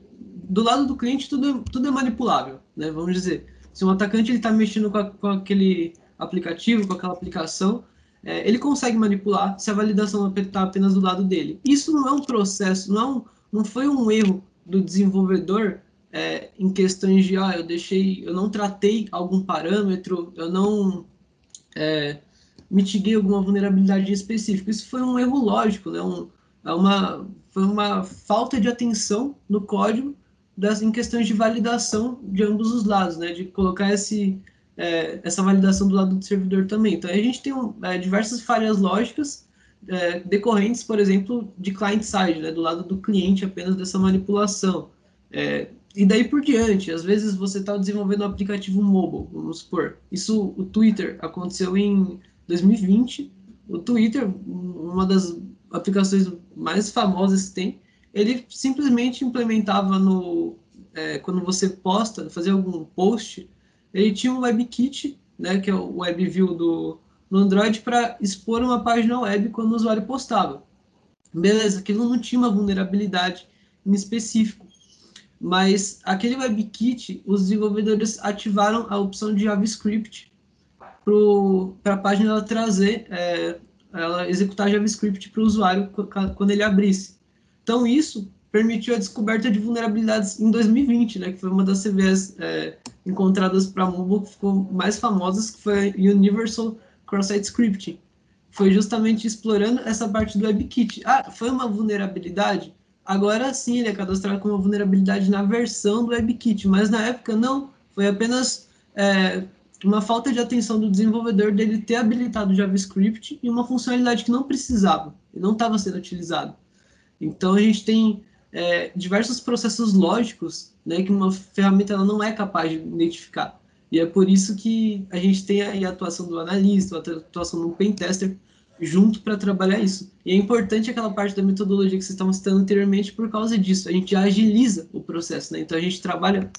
do lado do cliente tudo é, tudo é manipulável, né? Vamos dizer, se um atacante ele está mexendo com, a, com, aquele aplicativo, com aquela aplicação, é, ele consegue manipular se a validação está apenas do lado dele. Isso não é um processo, não, é não foi um erro do desenvolvedor é, em questões de ah, eu deixei, eu não tratei algum parâmetro, eu não é, mitiguei alguma vulnerabilidade específica. Isso foi um erro lógico, né? Um, é uma, foi uma falta de atenção no código das, em questões de validação de ambos os lados, né? De colocar esse, é, essa validação do lado do servidor também. Então, a gente tem é, diversas falhas lógicas é, decorrentes, por exemplo, de client-side, né? Do lado do cliente apenas dessa manipulação. É, e daí por diante, às vezes você está desenvolvendo um aplicativo mobile, vamos supor. Isso, o Twitter, aconteceu em 2020. O Twitter, uma das aplicações mais famosas que tem, ele simplesmente implementava no é, quando você posta, fazer algum post, ele tinha um WebKit, né, que é o WebView do no Android para expor uma página web quando o usuário postava. Beleza, aquilo não tinha uma vulnerabilidade em específico, mas aquele WebKit, os desenvolvedores ativaram a opção de JavaScript para a página ela trazer, é, ela executar JavaScript para o usuário quando ele abrisse. Então, isso permitiu a descoberta de vulnerabilidades em 2020, né, que foi uma das CVEs é, encontradas para mobile que ficou mais famosas, que foi Universal Cross-Site Scripting. Foi justamente explorando essa parte do WebKit. Ah, foi uma vulnerabilidade? Agora sim, ele é cadastrado como uma vulnerabilidade na versão do WebKit, mas na época não. Foi apenas é, uma falta de atenção do desenvolvedor dele ter habilitado JavaScript e uma funcionalidade que não precisava, não estava sendo utilizado. Então a gente tem é, diversos processos lógicos né, que uma ferramenta ela não é capaz de identificar. E é por isso que a gente tem aí a atuação do analista, a atuação do pentester junto para trabalhar isso. E é importante aquela parte da metodologia que vocês estavam citando anteriormente por causa disso. A gente agiliza o processo, né? Então a gente trabalha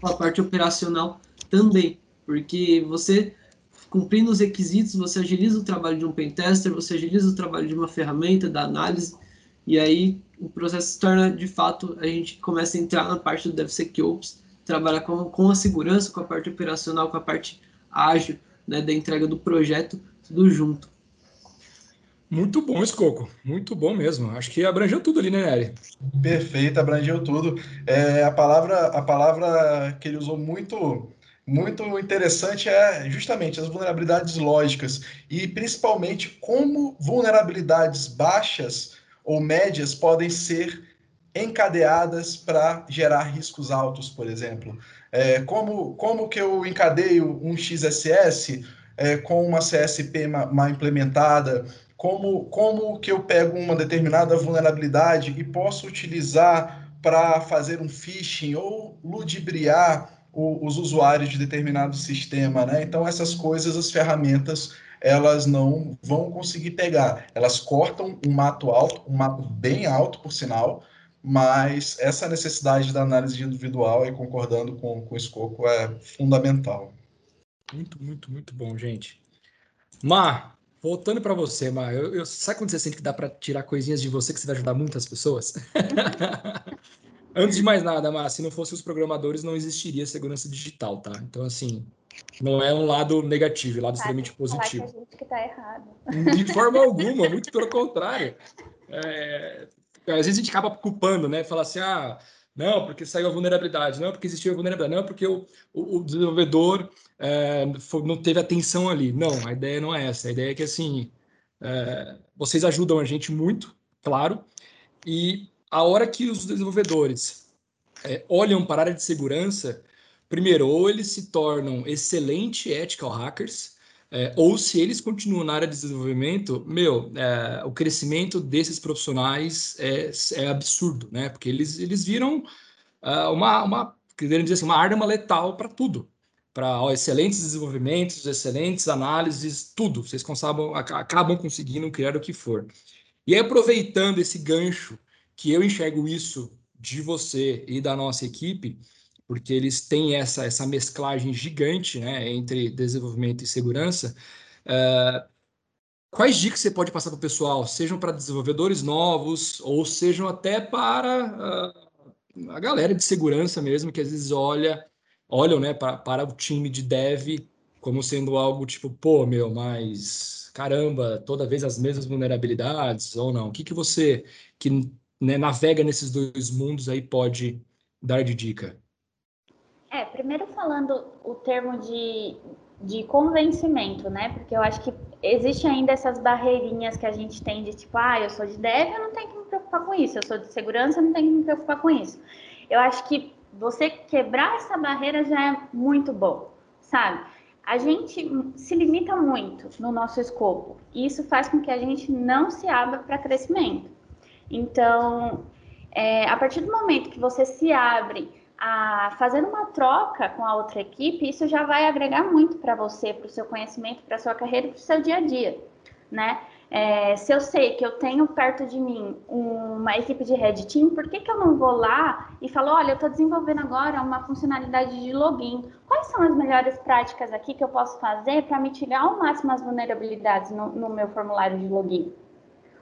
com a parte operacional também, porque você cumprindo os requisitos, você agiliza o trabalho de um pentester, você agiliza o trabalho de uma ferramenta da análise, e aí o processo se torna, de fato, a gente começa a entrar na parte do DevSecOps, trabalhar com, com a segurança, com a parte operacional, com a parte ágil, né, da entrega do projeto, tudo junto. Muito bom, Escoco. Muito bom mesmo. Acho que abrangeu tudo ali, né, Nery? Perfeito, abrangeu tudo. É, a, palavra, a palavra que ele usou muito muito interessante é justamente as vulnerabilidades lógicas e principalmente como vulnerabilidades baixas ou médias podem ser encadeadas para gerar riscos altos, por exemplo. É, como, como que eu encadeio um XSS é, com uma CSP mal implementada? Como, como que eu pego uma determinada vulnerabilidade e posso utilizar para fazer um phishing ou ludibriar o, os usuários de determinado sistema, né? Então essas coisas, as ferramentas elas não vão conseguir pegar. Elas cortam um mato alto, um mato bem alto, por sinal, mas essa necessidade da análise individual e concordando com, com o escopo é fundamental. Muito, muito, muito bom, gente. Mar, voltando para você, Mar, eu, eu, sabe quando você sente que dá para tirar coisinhas de você que você vai ajudar muitas pessoas? [laughs] Antes de mais nada, Mar, se não fossem os programadores, não existiria segurança digital, tá? Então, assim, não é um lado negativo, é um lado extremamente positivo. Que a gente que tá errado. De forma [laughs] alguma, muito pelo contrário. É, às vezes a gente acaba culpando, né? Fala assim, ah, não, porque saiu a vulnerabilidade, não, porque existiu a vulnerabilidade, não, porque o, o, o desenvolvedor é, não teve atenção ali. Não, a ideia não é essa. A ideia é que, assim, é, vocês ajudam a gente muito, claro, e a hora que os desenvolvedores é, olham para a área de segurança, primeiro, ou eles se tornam excelentes ethical hackers, é, ou se eles continuam na área de desenvolvimento, meu, é, o crescimento desses profissionais é, é, absurdo, né? Porque eles, eles viram uh, uma, uma, querendo dizer assim, uma arma letal para tudo. Para excelentes desenvolvimentos, excelentes análises, tudo. Vocês acabam, acabam conseguindo criar o que for. E aí, aproveitando esse gancho, que eu enxergo isso de você e da nossa equipe, porque eles têm essa, essa mesclagem gigante né, entre desenvolvimento e segurança. Uh, quais dicas você pode passar para o pessoal, sejam para desenvolvedores novos ou sejam até para uh, a galera de segurança mesmo, que às vezes olha, olham né, para, para o time de dev como sendo algo tipo, pô, meu, mas caramba, toda vez as mesmas vulnerabilidades ou não? O que, que você que né, navega nesses dois mundos aí pode dar de dica? É, primeiro falando o termo de, de convencimento, né? Porque eu acho que existe ainda essas barreirinhas que a gente tem de tipo, ah, eu sou de dev, eu não tenho que me preocupar com isso, eu sou de segurança, eu não tenho que me preocupar com isso. Eu acho que você quebrar essa barreira já é muito bom, sabe? A gente se limita muito no nosso escopo e isso faz com que a gente não se abra para crescimento. Então, é, a partir do momento que você se abre a fazer uma troca com a outra equipe, isso já vai agregar muito para você, para o seu conhecimento, para a sua carreira, para o seu dia a dia, né? É, se eu sei que eu tenho perto de mim uma equipe de Red Team, por que, que eu não vou lá e falo, olha, eu estou desenvolvendo agora uma funcionalidade de login. Quais são as melhores práticas aqui que eu posso fazer para mitigar ao máximo as vulnerabilidades no, no meu formulário de login?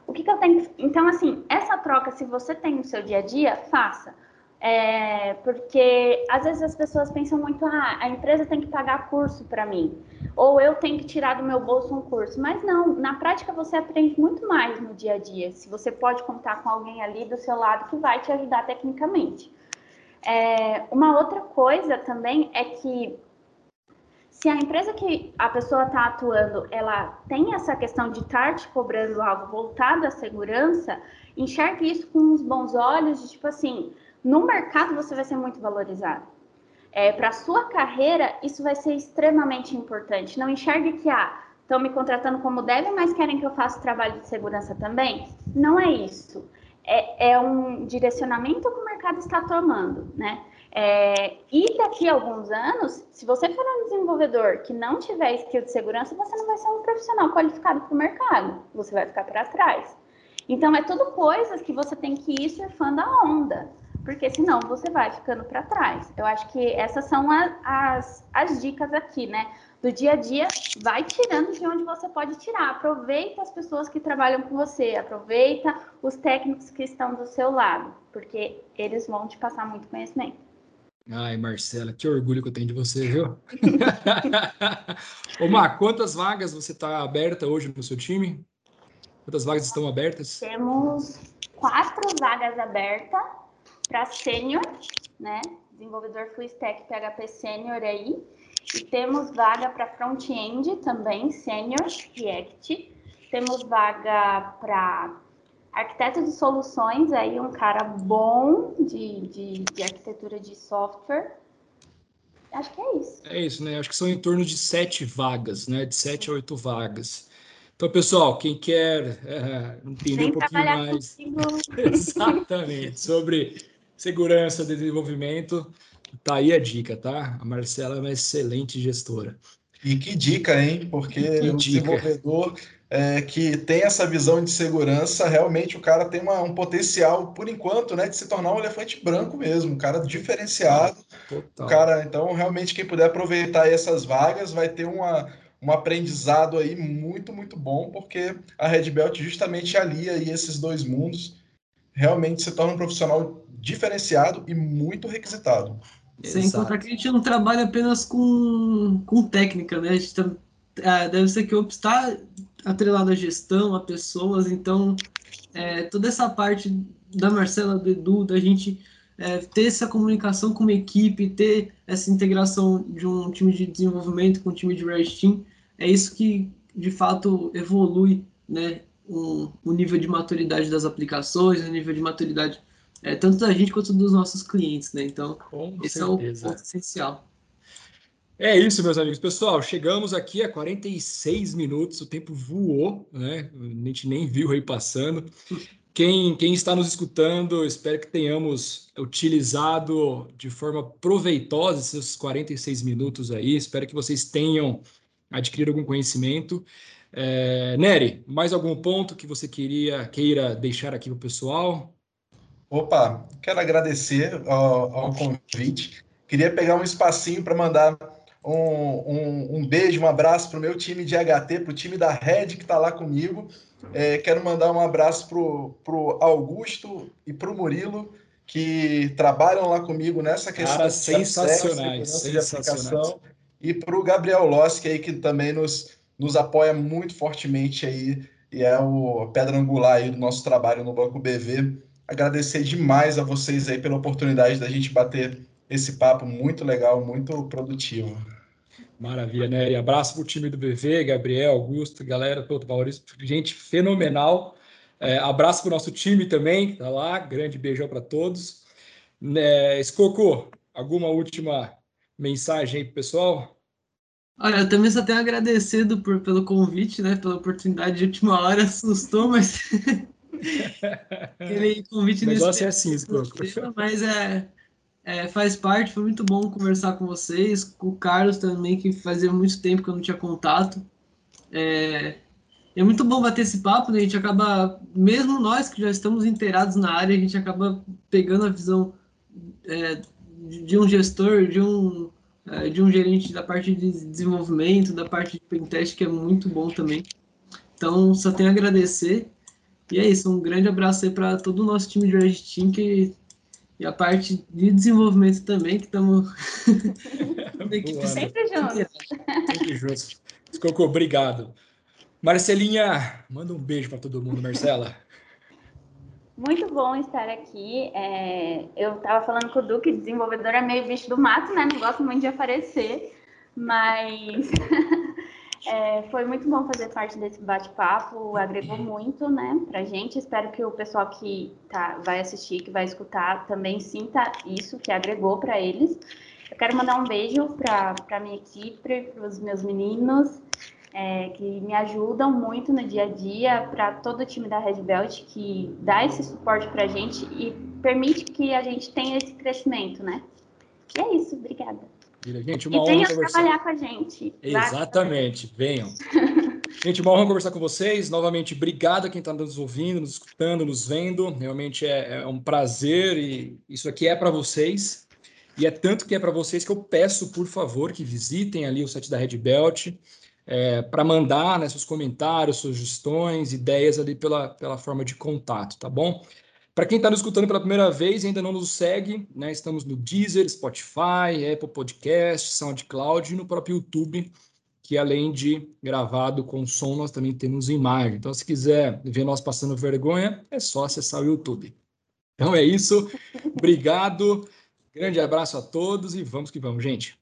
O que, que eu tenho? Então, assim, essa troca, se você tem no seu dia a dia, faça. É, porque às vezes as pessoas pensam muito, ah, a empresa tem que pagar curso para mim, ou eu tenho que tirar do meu bolso um curso. Mas não, na prática você aprende muito mais no dia a dia, se você pode contar com alguém ali do seu lado que vai te ajudar tecnicamente. É, uma outra coisa também é que se a empresa que a pessoa está atuando, ela tem essa questão de estar te cobrando algo voltado à segurança, enxergue isso com uns bons olhos, de tipo assim, no mercado você vai ser muito valorizado. É, Para a sua carreira, isso vai ser extremamente importante. Não enxergue que, ah, estão me contratando como deve, mas querem que eu faça trabalho de segurança também. Não é isso. É, é um direcionamento que o mercado está tomando, né? É, e daqui a alguns anos, se você for um desenvolvedor que não tiver skill de segurança, você não vai ser um profissional qualificado para o mercado. Você vai ficar para trás. Então, é tudo coisas que você tem que ir surfando a onda porque senão você vai ficando para trás. Eu acho que essas são a, as, as dicas aqui, né? Do dia a dia, vai tirando de onde você pode tirar. Aproveita as pessoas que trabalham com você, aproveita os técnicos que estão do seu lado, porque eles vão te passar muito conhecimento. Ai, Marcela, que orgulho que eu tenho de você, viu? [laughs] Ô, Mar, quantas vagas você está aberta hoje no seu time? Quantas vagas estão abertas? Temos quatro vagas abertas para sênior, né? Desenvolvedor full stack PHP sênior aí. E temos vaga para front-end também, sênior React. Temos vaga para arquiteto de soluções, aí um cara bom de, de, de, arquitetura de software. Acho que é isso. É isso, né? Acho que são em torno de sete vagas, né? De sete a oito vagas. Então, pessoal, quem quer é, entender Vem um pouquinho mais [laughs] exatamente sobre segurança, desenvolvimento, tá aí a dica, tá? A Marcela é uma excelente gestora. E que dica, hein? Porque o dica. desenvolvedor é, que tem essa visão de segurança, realmente o cara tem uma, um potencial, por enquanto, né, de se tornar um elefante branco mesmo, um cara diferenciado. Total. O cara, então, realmente, quem puder aproveitar essas vagas vai ter uma, um aprendizado aí muito, muito bom, porque a Red Belt justamente alia aí esses dois mundos, realmente se torna um profissional diferenciado e muito requisitado. Sem contar que a gente não trabalha apenas com, com técnica, né? A gente tá, deve ser que o Ops está atrelado à gestão, a pessoas, então é, toda essa parte da Marcela, do Edu, da gente é, ter essa comunicação com uma equipe, ter essa integração de um time de desenvolvimento com um time de Red Team, é isso que de fato evolui né, o, o nível de maturidade das aplicações, o nível de maturidade é, tanto da gente quanto dos nossos clientes, né? Então, com esse certeza. é o ponto essencial. É isso, meus amigos. Pessoal, chegamos aqui a 46 minutos, o tempo voou, né? A gente nem viu aí passando. Quem, quem está nos escutando, espero que tenhamos utilizado de forma proveitosa esses 46 minutos aí. Espero que vocês tenham adquirido algum conhecimento. É, Nery, mais algum ponto que você queria queira deixar aqui para o pessoal? Opa, quero agradecer ao, ao convite. Queria pegar um espacinho para mandar um, um, um, beijo, um abraço para o meu time de HT, para o time da Red que está lá comigo. É, quero mandar um abraço para o Augusto e para o Murilo, que trabalham lá comigo nessa questão Cara, sensacionais, sensacionais. E para o Gabriel Loski aí, que também nos, nos apoia muito fortemente aí, e é o pedra angular aí do nosso trabalho no Banco BV agradecer demais a vocês aí pela oportunidade da gente bater esse papo muito legal, muito produtivo. Maravilha, né? E abraço para o time do BV, Gabriel, Augusto, galera, todo Maurício, gente fenomenal. É, abraço para o nosso time também, que tá lá. Grande beijão para todos. É, Escoco, alguma última mensagem aí para o pessoal? Olha, eu também só tenho a agradecer por, pelo convite, né? Pela oportunidade de última hora, [laughs] assustou, mas [laughs] Aquele convite o negócio é assim, mas é, é, faz parte, foi muito bom conversar com vocês, com o Carlos também, que fazia muito tempo que eu não tinha contato. É, é muito bom bater esse papo, né? A gente acaba, mesmo nós que já estamos inteirados na área, a gente acaba pegando a visão é, de um gestor, de um, é, de um gerente da parte de desenvolvimento, da parte de pentest, que é muito bom também. Então, só tenho a agradecer. E é isso, um grande abraço aí para todo o nosso time de Red Team que, e a parte de desenvolvimento também, que estamos. [laughs] Sempre juntos. Sempre juntos. Cocô, obrigado. Marcelinha, manda um beijo para todo mundo, Marcela. Muito bom estar aqui. É, eu estava falando com o Duque, desenvolvedor é meio bicho do mato, né? Não gosto muito de aparecer, mas [laughs] É, foi muito bom fazer parte desse bate-papo, agregou muito, né, pra gente. Espero que o pessoal que tá, vai assistir, que vai escutar, também sinta isso, que agregou para eles. Eu quero mandar um beijo para a minha equipe, para os meus meninos, é, que me ajudam muito no dia a dia, para todo o time da Red Belt, que dá esse suporte para a gente e permite que a gente tenha esse crescimento, né? E é isso, obrigada. Gente, uma e venham trabalhar com a gente. Exatamente, venham. Gente, uma honra conversar com vocês. Novamente, obrigado a quem está nos ouvindo, nos escutando, nos vendo. Realmente é, é um prazer e isso aqui é para vocês. E é tanto que é para vocês que eu peço, por favor, que visitem ali o site da Red Belt é, para mandar né, seus comentários, sugestões, ideias ali pela, pela forma de contato, tá bom? Para quem está nos escutando pela primeira vez e ainda não nos segue, né, estamos no Deezer, Spotify, Apple Podcast, SoundCloud e no próprio YouTube, que além de gravado com som, nós também temos imagem. Então, se quiser ver nós passando vergonha, é só acessar o YouTube. Então é isso. Obrigado. Grande abraço a todos e vamos que vamos, gente.